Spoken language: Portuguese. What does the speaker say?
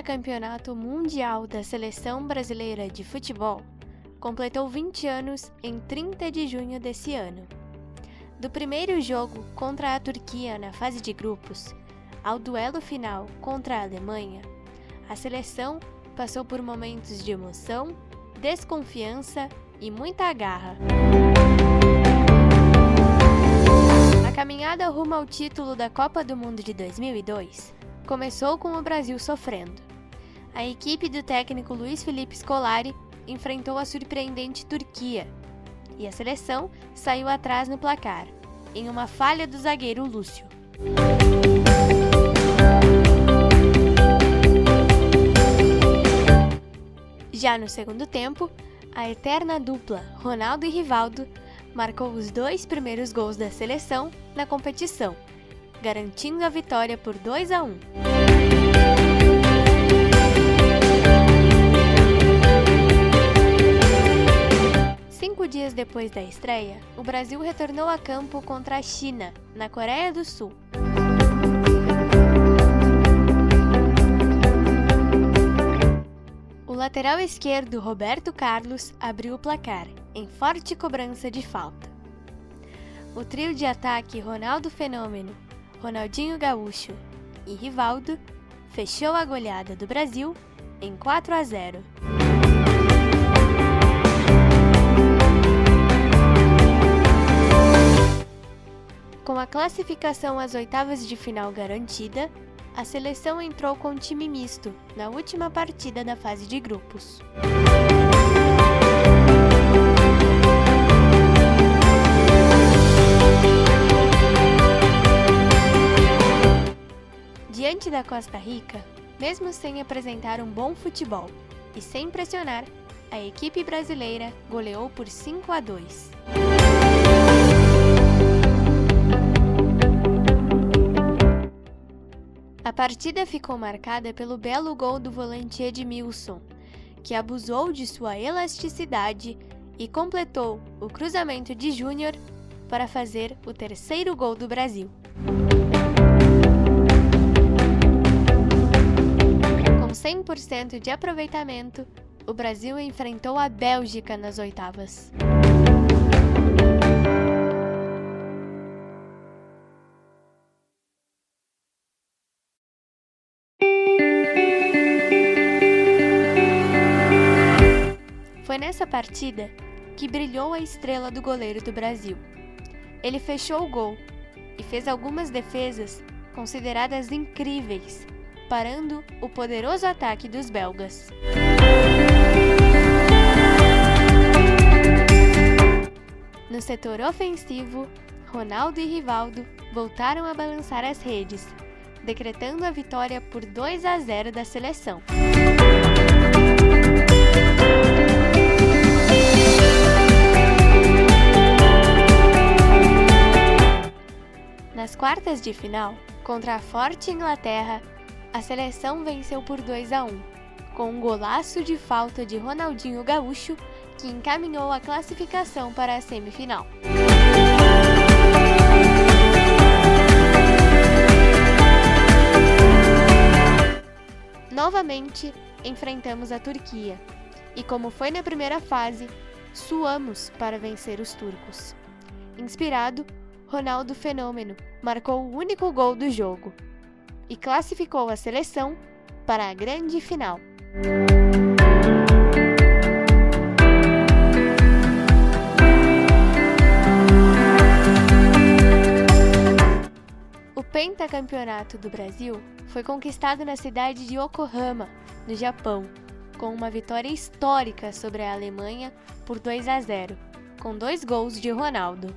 pentacampeonato mundial da seleção brasileira de futebol completou 20 anos em 30 de junho desse ano. Do primeiro jogo contra a Turquia na fase de grupos ao duelo final contra a Alemanha, a seleção passou por momentos de emoção, desconfiança e muita garra. A caminhada rumo ao título da Copa do Mundo de 2002 começou com o Brasil sofrendo. A equipe do técnico Luiz Felipe Scolari enfrentou a surpreendente Turquia e a seleção saiu atrás no placar, em uma falha do zagueiro Lúcio. Já no segundo tempo, a eterna dupla Ronaldo e Rivaldo marcou os dois primeiros gols da seleção na competição, garantindo a vitória por 2 a 1. Dias depois da estreia, o Brasil retornou a campo contra a China, na Coreia do Sul. O lateral esquerdo Roberto Carlos abriu o placar, em forte cobrança de falta. O trio de ataque Ronaldo Fenômeno, Ronaldinho Gaúcho e Rivaldo fechou a goleada do Brasil em 4 a 0. Classificação às oitavas de final garantida, a seleção entrou com time misto na última partida da fase de grupos. Diante da Costa Rica, mesmo sem apresentar um bom futebol e sem pressionar, a equipe brasileira goleou por 5 a 2. A partida ficou marcada pelo belo gol do volante Edmilson, que abusou de sua elasticidade e completou o cruzamento de Júnior para fazer o terceiro gol do Brasil. Com 100% de aproveitamento, o Brasil enfrentou a Bélgica nas oitavas. Nessa partida que brilhou a estrela do goleiro do Brasil. Ele fechou o gol e fez algumas defesas consideradas incríveis, parando o poderoso ataque dos belgas. No setor ofensivo, Ronaldo e Rivaldo voltaram a balançar as redes, decretando a vitória por 2 a 0 da seleção. Quartas de final, contra a forte Inglaterra, a seleção venceu por 2 a 1, com um golaço de falta de Ronaldinho Gaúcho, que encaminhou a classificação para a semifinal. Novamente, enfrentamos a Turquia, e como foi na primeira fase, suamos para vencer os turcos. Inspirado, Ronaldo Fenômeno marcou o único gol do jogo e classificou a seleção para a grande final. O pentacampeonato do Brasil foi conquistado na cidade de Yokohama, no Japão, com uma vitória histórica sobre a Alemanha por 2 a 0, com dois gols de Ronaldo.